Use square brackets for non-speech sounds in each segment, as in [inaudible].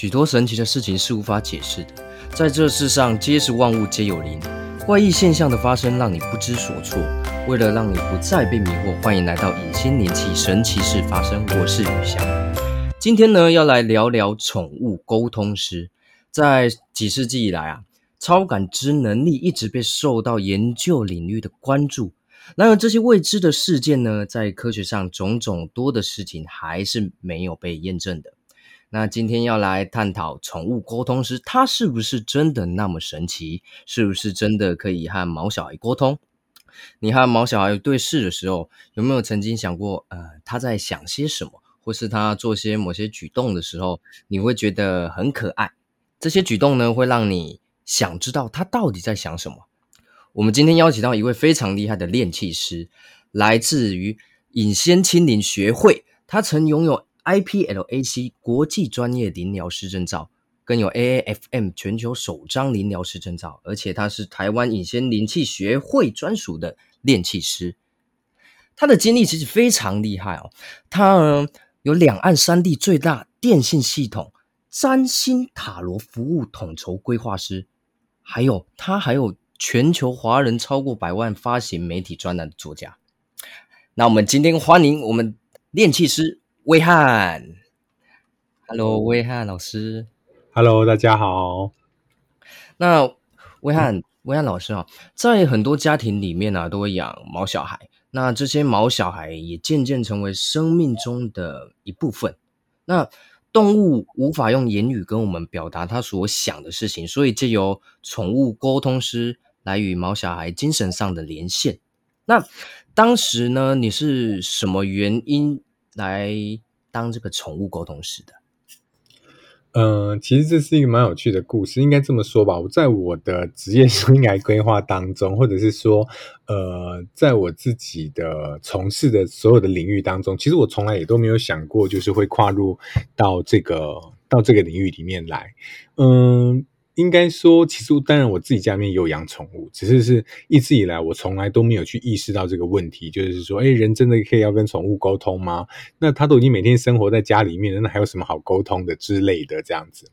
许多神奇的事情是无法解释的，在这世上皆是万物皆有灵，怪异现象的发生让你不知所措。为了让你不再被迷惑，欢迎来到隐仙灵气神奇事发生。我是雨翔，今天呢要来聊聊宠物沟通师。在几世纪以来啊，超感知能力一直被受到研究领域的关注。然而，这些未知的事件呢，在科学上种种多的事情还是没有被验证的。那今天要来探讨宠物沟通师，它是不是真的那么神奇？是不是真的可以和毛小孩沟通？你和毛小孩对视的时候，有没有曾经想过，呃，他在想些什么，或是他做些某些举动的时候，你会觉得很可爱？这些举动呢，会让你想知道他到底在想什么？我们今天邀请到一位非常厉害的炼气师，来自于隐仙青灵学会，他曾拥有。IPLAC 国际专业灵疗师证照，更有 AAFM 全球首张灵疗师证照，而且他是台湾隐仙灵气学会专属的炼气师。他的经历其实非常厉害哦，他呢有两岸三地最大电信系统占星塔罗服务统筹规划师，还有他还有全球华人超过百万发行媒体专栏的作家。那我们今天欢迎我们炼气师。威汉，Hello，威汉老师，Hello，大家好。那威汉，威汉老师啊，在很多家庭里面呢，都会养毛小孩。那这些毛小孩也渐渐成为生命中的一部分。那动物无法用言语跟我们表达他所想的事情，所以借由宠物沟通师来与毛小孩精神上的连线。那当时呢，你是什么原因？来当这个宠物沟通师的，嗯，其实这是一个蛮有趣的故事，应该这么说吧。我在我的职业生涯规划当中，或者是说，呃，在我自己的从事的所有的领域当中，其实我从来也都没有想过，就是会跨入到这个到这个领域里面来，嗯。应该说，其实当然我自己家里面有养宠物，只是是一直以来我从来都没有去意识到这个问题，就是说，哎，人真的可以要跟宠物沟通吗？那他都已经每天生活在家里面，那还有什么好沟通的之类的这样子。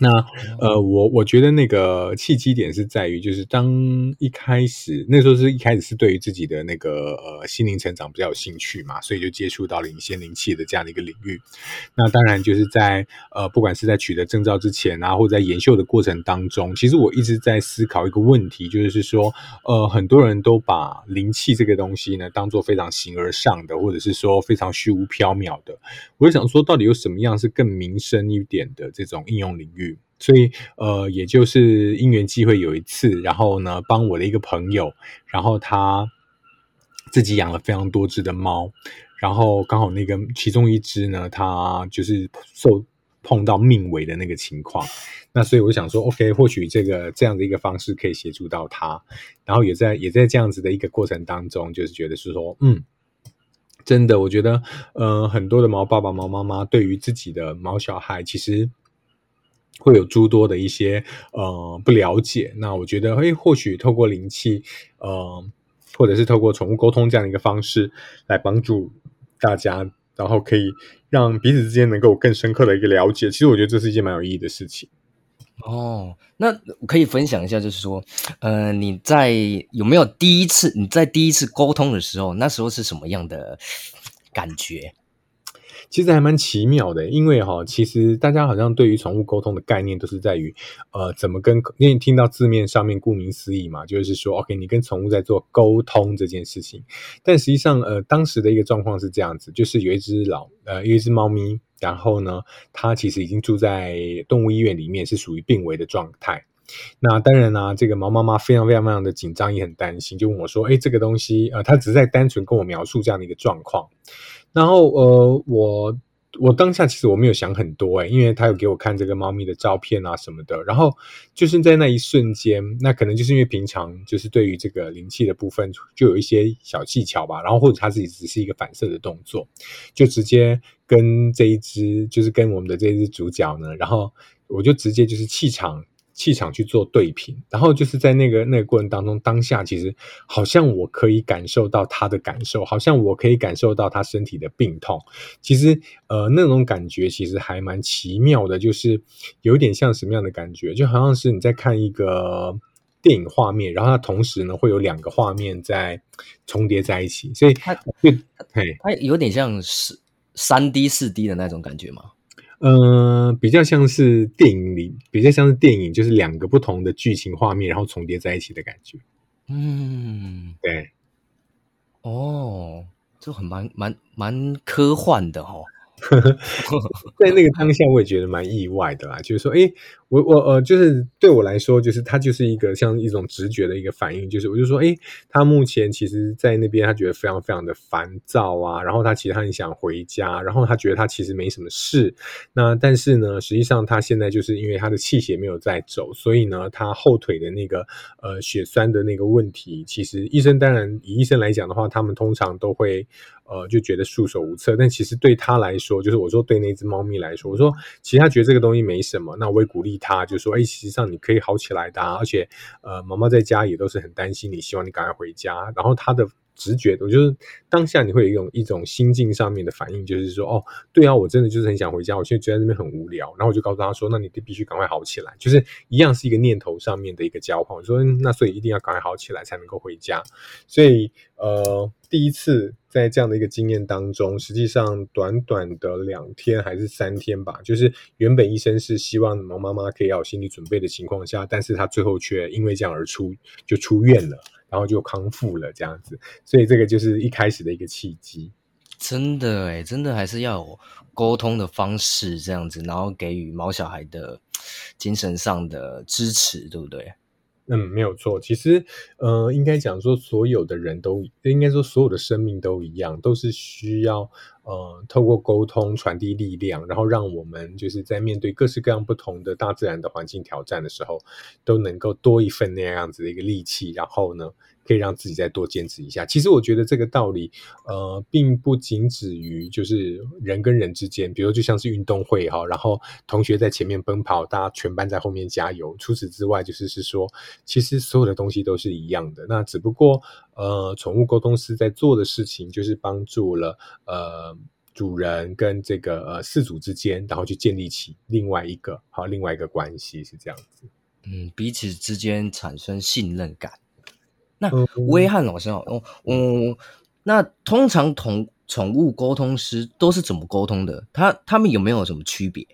那呃，我我觉得那个契机点是在于，就是当一开始那时候是一开始是对于自己的那个呃心灵成长比较有兴趣嘛，所以就接触到灵仙灵气的这样的一个领域。那当然就是在呃不管是在取得证照之前啊，或者在研修的过程当中，其实我一直在思考一个问题，就是说呃很多人都把灵气这个东西呢当做非常形而上的，或者是说非常虚无缥缈的。我就想说，到底有什么样是更民生一点的这种应用领域？所以，呃，也就是因缘机会有一次，然后呢，帮我的一个朋友，然后他自己养了非常多只的猫，然后刚好那个其中一只呢，它就是受碰到命危的那个情况，那所以我想说，OK，或许这个这样的一个方式可以协助到他，然后也在也在这样子的一个过程当中，就是觉得是说，嗯，真的，我觉得，呃，很多的猫爸爸、猫妈妈对于自己的毛小孩，其实。会有诸多的一些呃不了解，那我觉得，哎，或许透过灵气，呃，或者是透过宠物沟通这样的一个方式来帮助大家，然后可以让彼此之间能够更深刻的一个了解。其实我觉得这是一件蛮有意义的事情。哦，那可以分享一下，就是说，呃，你在有没有第一次你在第一次沟通的时候，那时候是什么样的感觉？其实还蛮奇妙的，因为哈，其实大家好像对于宠物沟通的概念都是在于，呃，怎么跟，因为听到字面上面，顾名思义嘛，就是说，OK，你跟宠物在做沟通这件事情。但实际上，呃，当时的一个状况是这样子，就是有一只老，呃，有一只猫咪，然后呢，它其实已经住在动物医院里面，是属于病危的状态。那当然呢，这个毛妈妈非常非常非常的紧张，也很担心，就问我说，哎，这个东西，呃，它只是在单纯跟我描述这样的一个状况。然后呃，我我当下其实我没有想很多诶，因为他有给我看这个猫咪的照片啊什么的。然后就是在那一瞬间，那可能就是因为平常就是对于这个灵气的部分就有一些小技巧吧。然后或者他自己只是一个反射的动作，就直接跟这一只就是跟我们的这一只主角呢，然后我就直接就是气场。气场去做对平，然后就是在那个那个过程当中，当下其实好像我可以感受到他的感受，好像我可以感受到他身体的病痛。其实呃那种感觉其实还蛮奇妙的，就是有点像什么样的感觉，就好像是你在看一个电影画面，然后它同时呢会有两个画面在重叠在一起，所以它就嘿。它有点像是三 D、四 D 的那种感觉吗？呃，比较像是电影里，比较像是电影，就是两个不同的剧情画面，然后重叠在一起的感觉。嗯，对，哦，这很蛮蛮蛮科幻的哦。[laughs] 在那个当下，我也觉得蛮意外的啦。就是说，诶，我我呃，就是对我来说，就是他就是一个像一种直觉的一个反应。就是我就说，诶，他目前其实，在那边他觉得非常非常的烦躁啊。然后他其实他很想回家，然后他觉得他其实没什么事。那但是呢，实际上他现在就是因为他的气血没有在走，所以呢，他后腿的那个呃血栓的那个问题，其实医生当然以医生来讲的话，他们通常都会。呃，就觉得束手无策。但其实对他来说，就是我说对那只猫咪来说，我说其实他觉得这个东西没什么。那我也鼓励他，就说，哎，实际上你可以好起来的。而且，呃，妈妈在家也都是很担心你，希望你赶快回家。然后他的直觉，我就是当下你会有一种一种心境上面的反应，就是说，哦，对啊，我真的就是很想回家。我现在觉得那边很无聊。然后我就告诉他说，那你必须赶快好起来。就是一样是一个念头上面的一个交换。我说，那所以一定要赶快好起来才能够回家。所以，呃，第一次。在这样的一个经验当中，实际上短短的两天还是三天吧，就是原本医生是希望毛妈妈可以要有心理准备的情况下，但是他最后却因为这样而出就出院了，然后就康复了这样子，所以这个就是一开始的一个契机。真的诶真的还是要有沟通的方式这样子，然后给予毛小孩的精神上的支持，对不对？嗯，没有错。其实，呃，应该讲说，所有的人都应该说，所有的生命都一样，都是需要。呃，透过沟通传递力量，然后让我们就是在面对各式各样不同的大自然的环境挑战的时候，都能够多一份那样子的一个力气，然后呢，可以让自己再多坚持一下。其实我觉得这个道理，呃，并不仅止于就是人跟人之间，比如就像是运动会哈，然后同学在前面奔跑，大家全班在后面加油。除此之外，就是是说，其实所有的东西都是一样的。那只不过。呃，宠物沟通师在做的事情就是帮助了呃主人跟这个呃饲主之间，然后去建立起另外一个好另外一个关系，是这样子。嗯，彼此之间产生信任感。那威汉老师哦，嗯，那通常同宠物沟通师都是怎么沟通的？他他们有没有什么区别？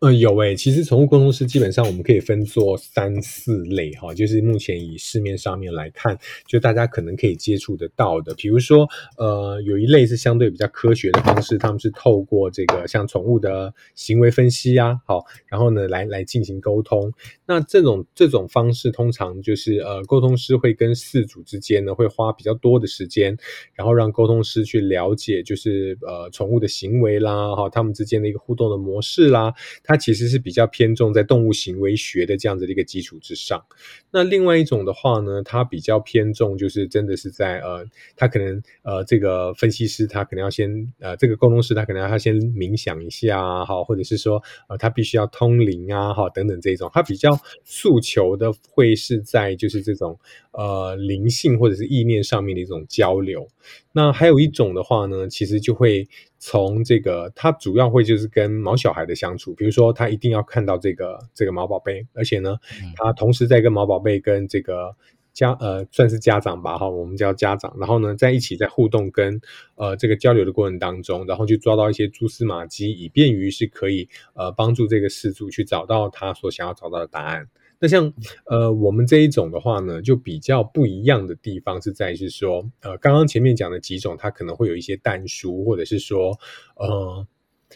嗯，[coughs] 有诶，其实宠物沟通师基本上我们可以分作三四类哈，就是目前以市面上面来看，就大家可能可以接触得到的，比如说呃，有一类是相对比较科学的方式，他们是透过这个像宠物的行为分析啊，好，然后呢来来进行沟通。那这种这种方式通常就是呃，沟通师会跟饲主之间呢会花比较多的时间，然后让沟通师去了解就是呃宠物的行为啦，哈，他们之间的一个互动的模式是啦。它其实是比较偏重在动物行为学的这样子的一个基础之上。那另外一种的话呢，它比较偏重就是真的是在呃，他可能呃这个分析师他可能要先呃这个沟通师他可能要先冥想一下啊哈，或者是说呃他必须要通灵啊哈等等这种，他比较诉求的会是在就是这种呃灵性或者是意念上面的一种交流。那还有一种的话呢，其实就会。从这个，他主要会就是跟毛小孩的相处，比如说他一定要看到这个这个毛宝贝，而且呢，他同时在跟毛宝贝跟这个家呃算是家长吧哈，我们叫家长，然后呢在一起在互动跟呃这个交流的过程当中，然后去抓到一些蛛丝马迹，以便于是可以呃帮助这个事主去找到他所想要找到的答案。那像呃我们这一种的话呢，就比较不一样的地方是在是说，呃刚刚前面讲的几种，它可能会有一些淡疏，或者是说呃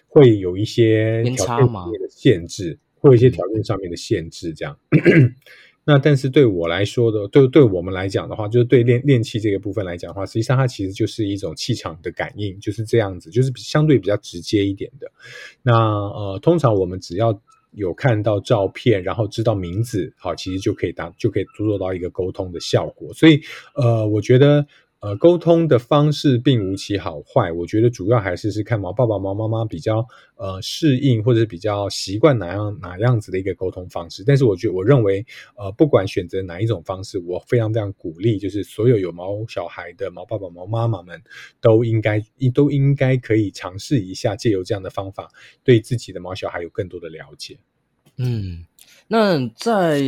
会有一些条件上面的限制，会有一些条件上面的限制这样。[clears throat] 那但是对我来说的，对对我们来讲的话，就是对练练气这个部分来讲的话，实际上它其实就是一种气场的感应，就是这样子，就是相对比较直接一点的。那呃通常我们只要。有看到照片，然后知道名字，好，其实就可以当，就可以做到一个沟通的效果。所以，呃，我觉得呃，沟通的方式并无其好坏，我觉得主要还是是看毛爸爸、毛妈妈比较呃适应或者是比较习惯哪样哪样子的一个沟通方式。但是我觉我认为，呃，不管选择哪一种方式，我非常非常鼓励，就是所有有毛小孩的毛爸爸、毛妈妈们都应该都应该可以尝试一下，借由这样的方法，对自己的毛小孩有更多的了解。嗯，那在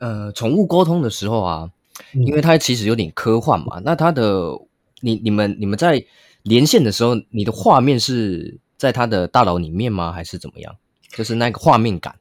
呃宠物沟通的时候啊。因为它其实有点科幻嘛，那它的你你们你们在连线的时候，你的画面是在它的大脑里面吗？还是怎么样？就是那个画面感。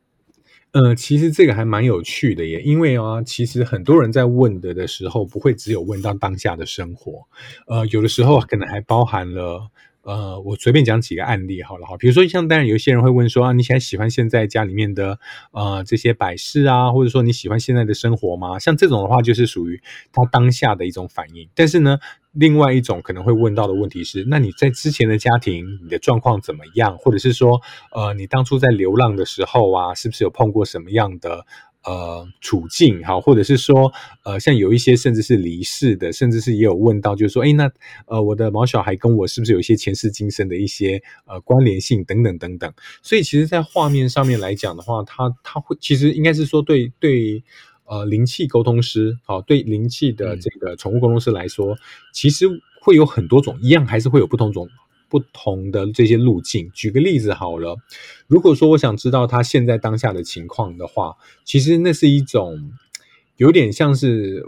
呃，其实这个还蛮有趣的耶，因为啊，其实很多人在问的的时候，不会只有问到当下的生活，呃，有的时候可能还包含了。呃，我随便讲几个案例好了哈，比如说像当然有一些人会问说啊，你现在喜欢现在家里面的呃这些摆饰啊，或者说你喜欢现在的生活吗？像这种的话，就是属于他当下的一种反应。但是呢，另外一种可能会问到的问题是，那你在之前的家庭，你的状况怎么样？或者是说，呃，你当初在流浪的时候啊，是不是有碰过什么样的？呃，处境好，或者是说，呃，像有一些甚至是离世的，甚至是也有问到，就是说，哎，那呃，我的毛小孩跟我是不是有一些前世今生的一些呃关联性等等等等。所以，其实，在画面上面来讲的话，它它会其实应该是说，对对，呃，灵气沟通师，好，对灵气的这个宠物沟通师来说，其实会有很多种，一样还是会有不同种。不同的这些路径，举个例子好了。如果说我想知道他现在当下的情况的话，其实那是一种有点像是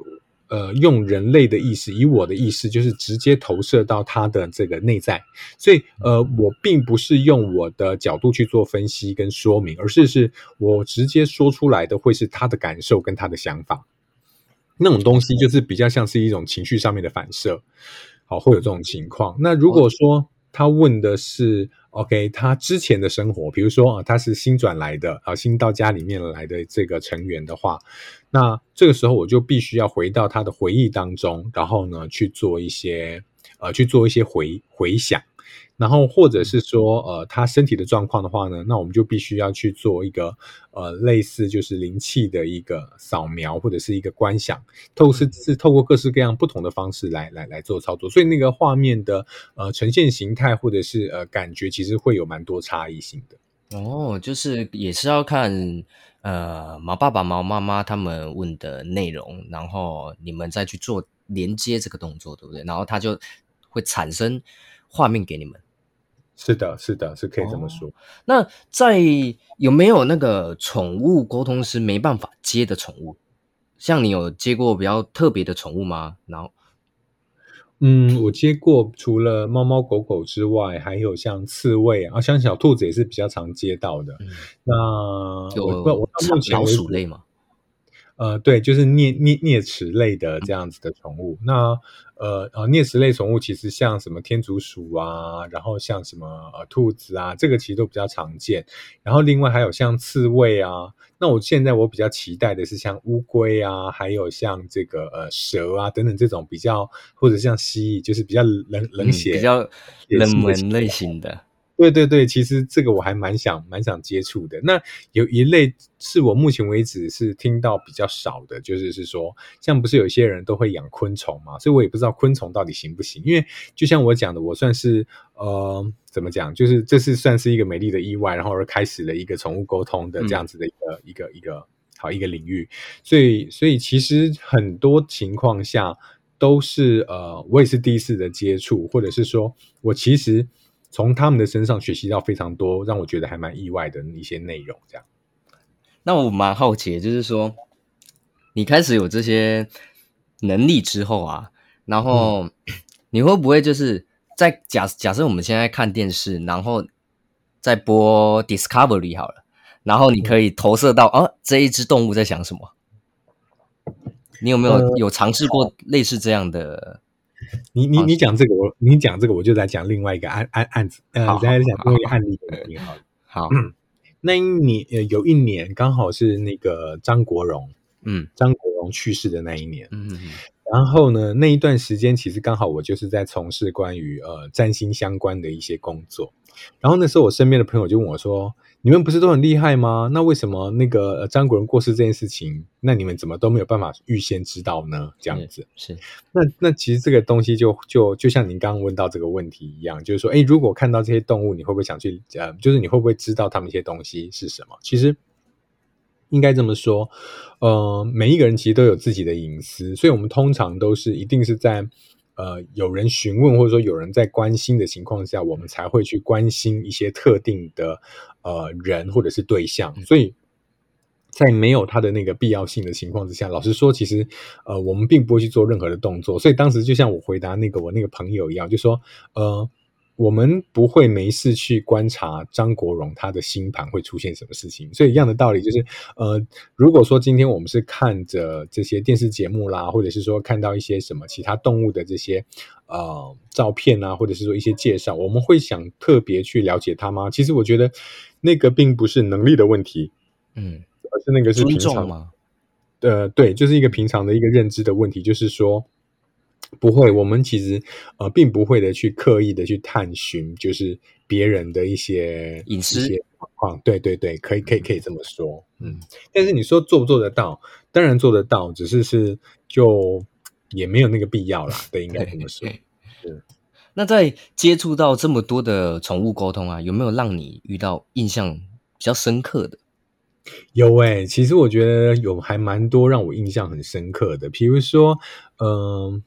呃，用人类的意识，以我的意识，就是直接投射到他的这个内在。所以呃，我并不是用我的角度去做分析跟说明，而是是我直接说出来的会是他的感受跟他的想法。那种东西就是比较像是一种情绪上面的反射，好，会有这种情况。那如果说他问的是，OK，他之前的生活，比如说啊，他是新转来的啊，新到家里面来的这个成员的话，那这个时候我就必须要回到他的回忆当中，然后呢去做一些呃，去做一些回回想。然后或者是说，呃，他身体的状况的话呢，那我们就必须要去做一个，呃，类似就是灵气的一个扫描或者是一个观想，透是是透过各式各样不同的方式来来来做操作，所以那个画面的呃呈现形态或者是呃感觉，其实会有蛮多差异性的。哦，就是也是要看呃毛爸爸毛妈妈他们问的内容，然后你们再去做连接这个动作，对不对？然后它就会产生画面给你们。是的，是的，是可以这么说。那在有没有那个宠物沟通师没办法接的宠物？像你有接过比较特别的宠物吗？然后，嗯，我接过除了猫猫狗狗之外，还有像刺猬啊，像小兔子也是比较常接到的。那有我我目前老鼠类吗？呃，对，就是啮啮啮齿类的这样子的宠物。那呃呃，啮齿类宠物其实像什么天竺鼠啊，然后像什么呃兔子啊，这个其实都比较常见。然后另外还有像刺猬啊，那我现在我比较期待的是像乌龟啊，还有像这个呃蛇啊等等这种比较，或者像蜥蜴，就是比较冷冷血、比较冷门类型的。对对对，其实这个我还蛮想蛮想接触的。那有一类是我目前为止是听到比较少的，就是是说，像不是有些人都会养昆虫嘛，所以我也不知道昆虫到底行不行。因为就像我讲的，我算是呃怎么讲，就是这是算是一个美丽的意外，然后而开始了一个宠物沟通的这样子的一个一个一个好一个领域。所以所以其实很多情况下都是呃我也是第一次的接触，或者是说我其实。从他们的身上学习到非常多，让我觉得还蛮意外的一些内容。这样，那我蛮好奇，就是说，你开始有这些能力之后啊，然后 [clears throat] 你会不会就是在假假设我们现在看电视，然后在播 Discovery 好了，然后你可以投射到啊这一只动物在想什么？你有没有有尝试过类似这样的？[laughs] 你你你讲这个，我你讲这个，我就在讲另外一个案案案子，呃，在讲另外一个案例给你听好。好，[clears throat] 那一年呃，有一年刚好是那个张国荣，嗯，张国荣去世的那一年，嗯，然后呢，那一段时间其实刚好我就是在从事关于呃占星相关的一些工作。然后那时候我身边的朋友就问我说：“你们不是都很厉害吗？那为什么那个呃张国荣过世这件事情，那你们怎么都没有办法预先知道呢？”这样子是那那其实这个东西就就就像您刚刚问到这个问题一样，就是说，哎，如果看到这些动物，你会不会想去呃，就是你会不会知道他们一些东西是什么？其实应该这么说，呃，每一个人其实都有自己的隐私，所以我们通常都是一定是在呃有人询问或者说有人在关心的情况下，我们才会去关心一些特定的呃人或者是对象，所以。在没有他的那个必要性的情况之下，老实说，其实呃，我们并不会去做任何的动作。所以当时就像我回答那个我那个朋友一样，就说呃，我们不会没事去观察张国荣他的星盘会出现什么事情。所以一样的道理，就是呃，如果说今天我们是看着这些电视节目啦，或者是说看到一些什么其他动物的这些呃照片啊，或者是说一些介绍，我们会想特别去了解他吗？其实我觉得那个并不是能力的问题，嗯。而是那个是平常吗？呃，对，就是一个平常的一个认知的问题，就是说不会，我们其实呃并不会的去刻意的去探寻，就是别人的一些隐私状况。对对对，可以可以可以这么说，嗯。但是你说做不做得到？当然做得到，只是是就也没有那个必要了。对，应该这么说。是。那在接触到这么多的宠物沟通啊，有没有让你遇到印象比较深刻的？有诶，其实我觉得有还蛮多让我印象很深刻的，比如说，嗯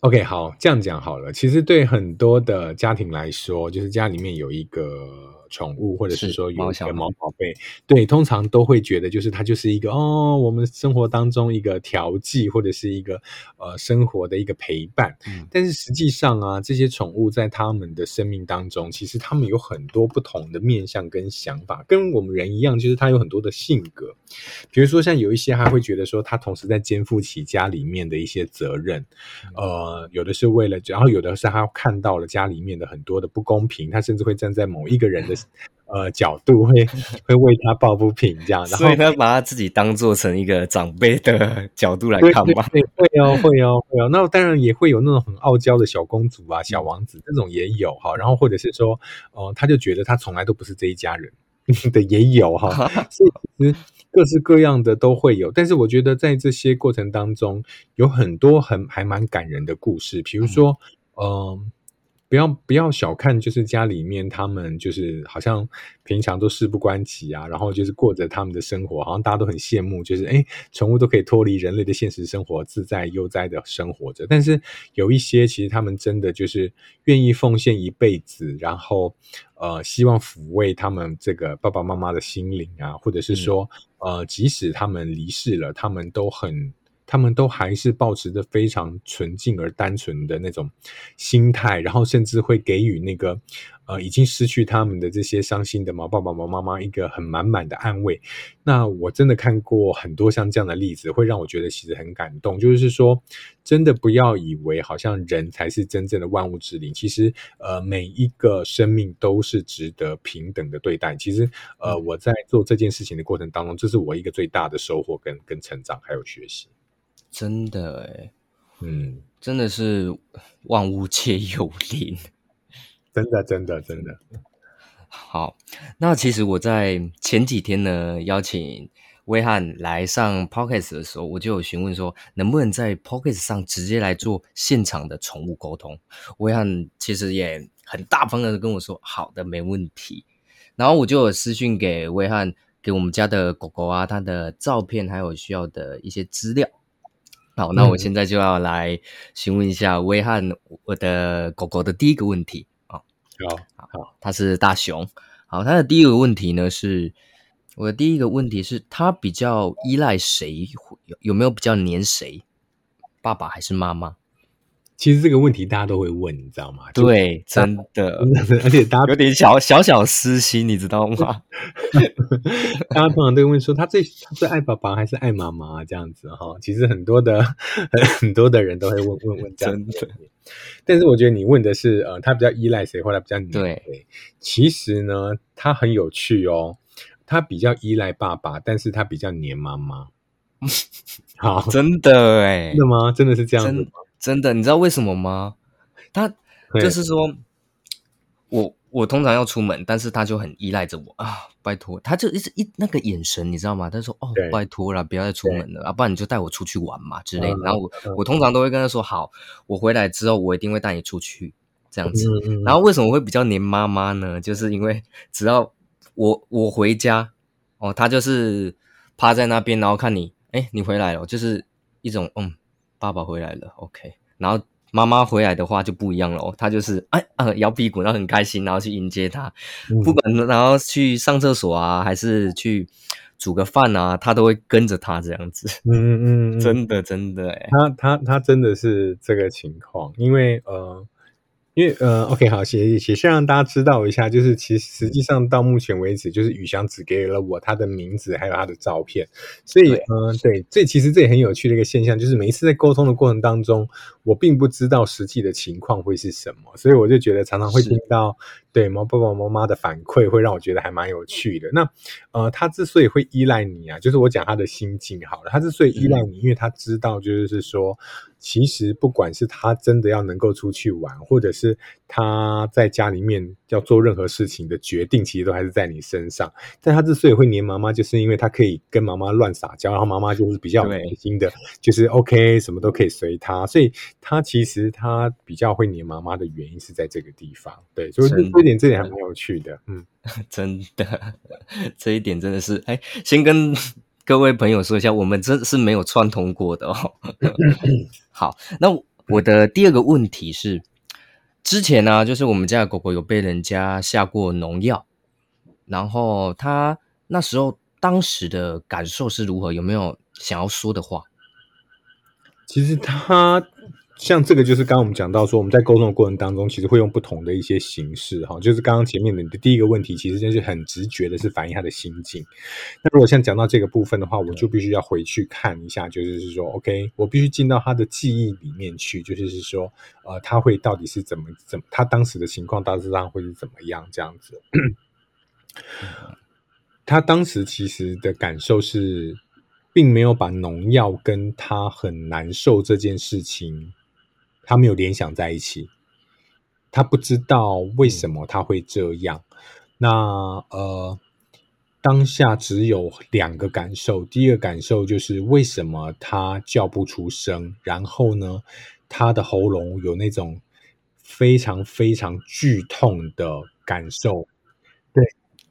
，OK，好，这样讲好了。其实对很多的家庭来说，就是家里面有一个。宠物，或者是说有一个毛宝贝，对，通常都会觉得就是它就是一个哦，我们生活当中一个调剂，或者是一个呃生活的一个陪伴。但是实际上啊，这些宠物在他们的生命当中，其实他们有很多不同的面向跟想法，跟我们人一样，就是它有很多的性格。比如说像有一些还会觉得说，他同时在肩负起家里面的一些责任，呃，有的是为了，然后有的是他看到了家里面的很多的不公平，他甚至会站在某一个人的。呃，角度会会为他抱不平，这样，所以他把他自己当做成一个长辈的 [laughs] 角度来看吧？会哦，会哦，会哦。那当然也会有那种很傲娇的小公主啊、小王子，这种也有哈。然后或者是说，哦，他就觉得他从来都不是这一家人 [laughs] 的，也有哈。所以其实各式各样的都会有。但是我觉得在这些过程当中，有很多很还蛮感人的故事，比如说，嗯。不要不要小看，就是家里面他们就是好像平常都事不关己啊，然后就是过着他们的生活，好像大家都很羡慕，就是哎，宠物都可以脱离人类的现实生活，自在悠哉的生活着。但是有一些其实他们真的就是愿意奉献一辈子，然后呃，希望抚慰他们这个爸爸妈妈的心灵啊，或者是说呃，即使他们离世了，他们都很。他们都还是保持着非常纯净而单纯的那种心态，然后甚至会给予那个呃已经失去他们的这些伤心的毛爸爸、毛妈妈一个很满满的安慰。那我真的看过很多像这样的例子，会让我觉得其实很感动。就是说，真的不要以为好像人才是真正的万物之灵，其实呃每一个生命都是值得平等的对待。其实呃我在做这件事情的过程当中，这是我一个最大的收获跟跟成长还有学习。真的哎，嗯，真的是万物皆有灵，[laughs] 真的，真的，真的。好，那其实我在前几天呢，邀请威汉来上 podcast 的时候，我就有询问说，能不能在 podcast 上直接来做现场的宠物沟通。威汉其实也很大方的跟我说，好的，没问题。然后我就有私讯给威汉，给我们家的狗狗啊，它的照片，还有需要的一些资料。好，那我现在就要来询问一下威汉我的狗狗的第一个问题啊。好，好，它是大熊。好，它的第一个问题呢是，我的第一个问题是，它比较依赖谁？有有没有比较黏谁？爸爸还是妈妈？其实这个问题大家都会问，你知道吗？对，[laughs] 真的，而且大家有点小小小私心，你知道吗？[laughs] 大家通常都会问说，他最他最爱爸爸还是爱妈妈？这样子哈，其实很多的很多的人都会问问问这样子。但是我觉得你问的是，呃，他比较依赖谁，或者比较黏谁？其实呢，他很有趣哦，他比较依赖爸爸，但是他比较黏妈妈。[laughs] 好，真的哎真，的吗？真的是这样子吗？真的，你知道为什么吗？他就是说，我我通常要出门，但是他就很依赖着我啊，拜托，他就一直一那个眼神，你知道吗？他说哦，拜托了，不要再出门了，啊，不然你就带我出去玩嘛之类的。嗯然后我嗯我通常都会跟他说好，我回来之后我一定会带你出去这样子。然后为什么会比较黏妈妈呢？就是因为只要我我回家哦，他就是趴在那边，然后看你，哎，你回来了，就是一种嗯，爸爸回来了，OK。然后妈妈回来的话就不一样了哦，他就是哎啊摇屁股，然后很开心，然后去迎接他，嗯。不管然后去上厕所啊，还是去煮个饭啊，他都会跟着他这样子，嗯嗯嗯嗯，[laughs] 真的真的哎，他他他真的是这个情况，因为呃，因为呃，OK，好，写写先让大家知道一下，就是其实实际上到目前为止，就是宇翔只给了我他的名字还有他的照片，所以嗯呃，对，这其实这也很有趣的一个现象，就是每一次在沟通的过程当中，我并不知道实际的情况会是什么，所以我就觉得常常会是听到对毛爸爸妈妈的反馈，会让我觉得还蛮有趣的。那呃，他之所以会依赖你啊，就是我讲他的心境好了。他之所以依赖你，因为他知道，就是说，其实不管是他真的要能够出去玩，或者是他在家里面要做任何事情的决定，其实都还是在你身上。但他之所以会黏妈妈，就是因为他可以跟妈妈乱撒娇，然后妈妈就是比较对开心的，就是 OK，什么都可以随他，所以他其实他比较会黏妈妈的原因是在这个地方。对，所以这一点这点还蛮有趣的，嗯。[laughs] 真的，[laughs] 这一点真的是，哎，先跟各位朋友说一下，我们真是没有串通过的哦。[laughs] 好，那我的第二个问题是，之前呢、就是我们家的狗狗有被人家下过农药，然后它那时候当时的感受是如何？有没有想要说的话？其实它像这个，就是刚刚我们讲到说，我们在沟通的过程当中，其实会用不同的一些形式哈。就是刚刚前面的你的第一个问题，其实就是很直觉的是反映他的心境。那如果像讲到这个部分的话，我就必须要回去看一下，就是是说，OK，我必须进到他的记忆里面去，就是是说，呃，他会到底是怎么怎么，他当时的情况大致上会是怎么样这样子。他当时其实的感受是，并没有把农药跟他很难受这件事情，他没有联想在一起。他不知道为什么他会这样。那呃，当下只有两个感受。第一个感受就是为什么他叫不出声，然后呢，他的喉咙有那种非常非常剧痛的感受。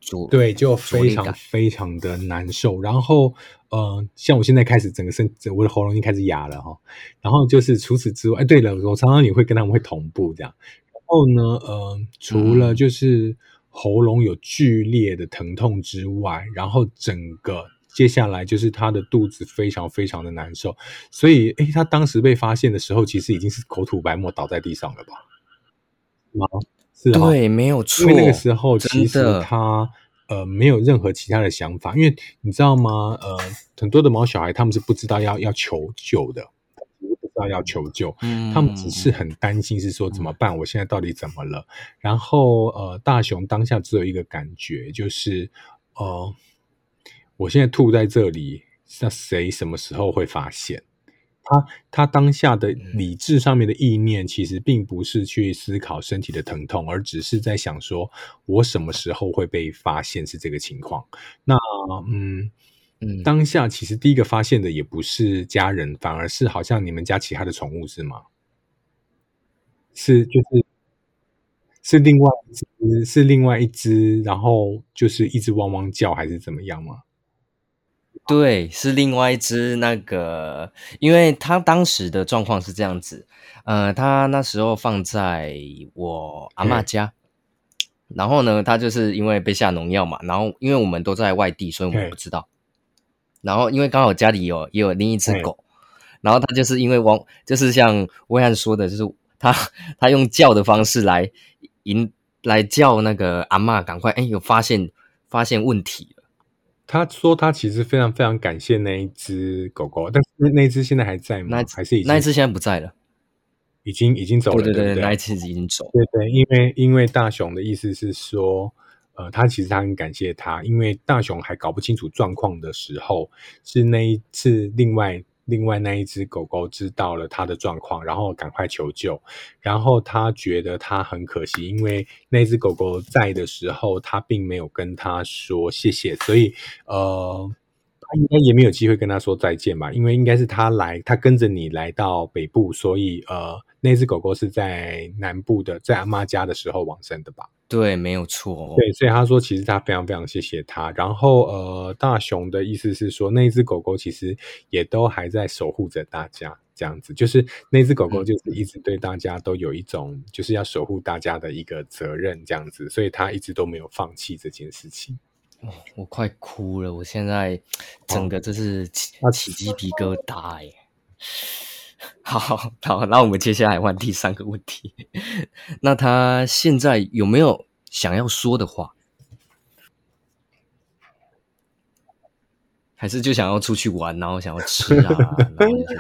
主对，就非常非常的难受。然后，呃，像我现在开始整个身，整我的喉咙已经开始哑了哈。然后就是除此之外，哎，对了，我常常也会跟他们会同步这样。然后呢，呃，除了嗯就是喉咙有剧烈的疼痛之外，然后整个接下来就是他的肚子非常非常的难受。所以，哎，他当时被发现的时候，其实已经是口吐白沫倒在地上了吧？吗？对，没有错。因为那个时候其实他呃没有任何其他的想法，因为你知道吗？呃，很多的毛小孩他们是不知道要要求救的，不知道要求救，嗯他们只是很担心是说怎么办？我现在到底怎么了？然后呃，大雄当下只有一个感觉，就是呃，我现在吐在这里，那谁什么时候会发现？他他当下的理智上面的意念，其实并不是去思考身体的疼痛，而只是在想说，我什么时候会被发现是这个情况。那嗯嗯当下其实第一个发现的也不是家人，反而是好像你们家其他的宠物是吗？是就是是另外一只，是另外一只，然后就是一直汪汪叫，还是怎么样吗？对，是另外一只那个，因为他当时的状况是这样子，呃，他那时候放在我阿嬷家，然后呢，他就是因为被下农药嘛，然后因为我们都在外地，所以我们不知道。然后因为刚好家里有也有另一只狗，然后他就是因为汪，就是像威汉说的，就是他他 [laughs] 用叫的方式来引来叫那个阿嬷赶快，哎，有发现发现问题了。他说他其实非常非常感谢那一只狗狗，但是那那一只现在还在吗那？还是已经那一只现在不在了。已经已经走了？对对对，对对那一次已经走。对对，因为因为大雄的意思是说，呃，他其实他很感谢他，因为大雄还搞不清楚状况的时候，是那一次另外另外那一只狗狗知道了它的状况，然后赶快求救，然后他觉得他很可惜，因为那只狗狗在的时候，他并没有跟他说谢谢，所以呃。他应该也没有机会跟他说再见吧，因为应该是他来，他跟着你来到北部，所以呃，那只狗狗是在南部的，在阿妈家的时候往生的吧？对，没有错。对，所以他说其实他非常非常谢谢他。然后呃，大雄的意思是说，那只狗狗其实也都还在守护着大家，这样子，就是那只狗狗就是一直对大家都有一种就是要守护大家的一个责任，这样子，所以他一直都没有放弃这件事情。哦，我快哭了！我现在整个就是起起鸡皮疙瘩哎。[laughs] 好好，那我们接下来问第三个问题。[laughs] 那他现在有没有想要说的话？还是就想要出去玩，然后想要吃啊？[laughs] 然后就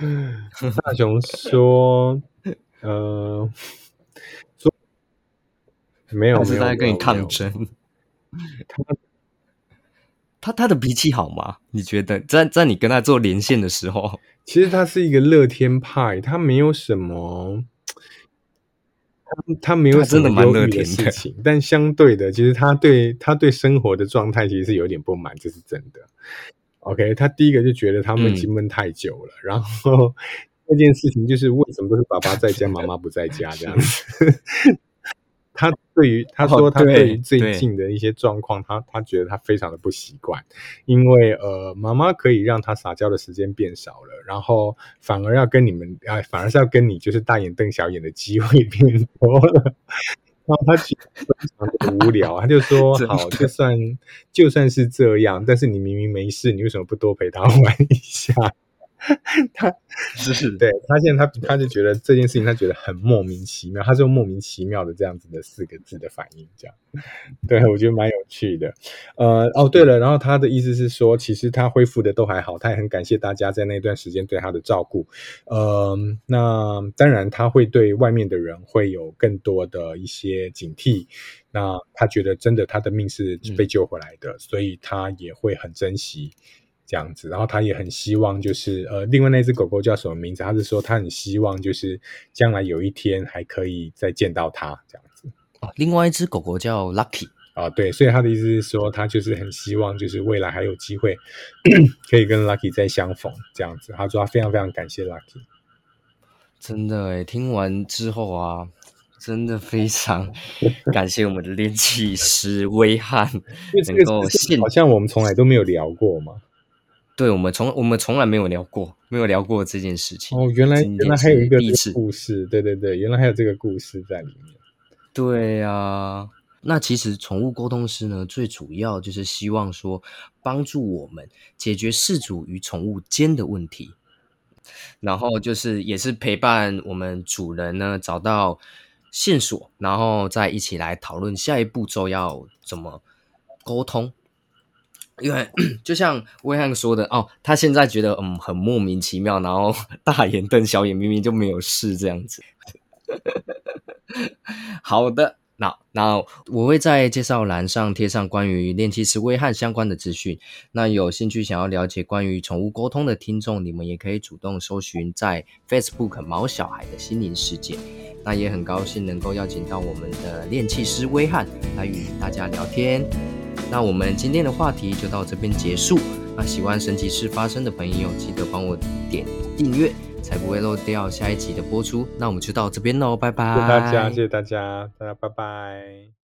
嗯，大雄说，呃，说没有，是在跟你抗争。[laughs] 他他他的脾气好吗？你觉得在在你跟他做连线的时候，其实他是一个乐天派，他没有什么，他他没有真的蛮乐天的事情。但相对的，其实他对他对生活的状态其实是有点不满，这是真的。OK，他第一个就觉得他们经闷太久了，然后 [laughs] 那件事情就是为什么都是爸爸在家，[laughs] 妈妈不在家这样子。他对于他说他对于最近的一些状况，他他觉得他非常的不习惯，因为呃妈妈可以让他撒娇的时间变少了，然后反而要跟你们啊，反而是要跟你就是大眼瞪小眼的机会变多了，然后他觉得非常的无聊，他就说好，就算就算是这样，但是你明明没事，你为什么不多陪他玩一下？[laughs] 他是对他现在他他就觉得这件事情他觉得很莫名其妙，他是用莫名其妙的这样子的四个字的反应，这样对我觉得蛮有趣的。呃哦对了，然后他的意思是说，其实他恢复的都还好，他也很感谢大家在那段时间对他的照顾。呃，那当然他会对外面的人会有更多的一些警惕。那他觉得真的他的命是被救回来的，所以他也会很珍惜。这样子，然后他也很希望，就是呃，另外那只狗狗叫什么名字？他是说他很希望，就是将来有一天还可以再见到它这样子。哦，另外一只狗狗叫 Lucky 啊，对，所以他的意思是说，他就是很希望，就是未来还有机会可以跟 Lucky 再相逢这样子。他说他非常非常感谢 Lucky。真的诶听完之后啊，真的非常 [laughs] 感谢我们的练气师威汉，能够好像我们从来都没有聊过嘛。对，我们从我们从来没有聊过，没有聊过这件事情。哦，原来原来还有一个故事，对对对，原来还有这个故事在里面。对呀，那其实宠物沟通师呢，最主要就是希望说帮助我们解决事主与宠物间的问题，然后就是也是陪伴我们主人呢找到线索，然后再一起来讨论下一步骤要怎么沟通。因为 [clears throat] 就像威汉说的哦，他现在觉得嗯很莫名其妙，然后 [laughs] 大眼瞪小眼，明明就没有事这样子。[laughs] 好的，那那我会在介绍栏上贴上关于练气师威汉相关的资讯。那有兴趣想要了解关于宠物沟通的听众，你们也可以主动搜寻在 Facebook“ 毛小孩的心灵世界”。那也很高兴能够邀请到我们的练气师威汉来与大家聊天。那我们今天的话题就到这边结束。那喜欢神奇事发生的朋友，记得帮我点订阅，才不会漏掉下一集的播出。那我们就到这边喽，拜拜！谢谢大家，谢谢大家，大家拜拜。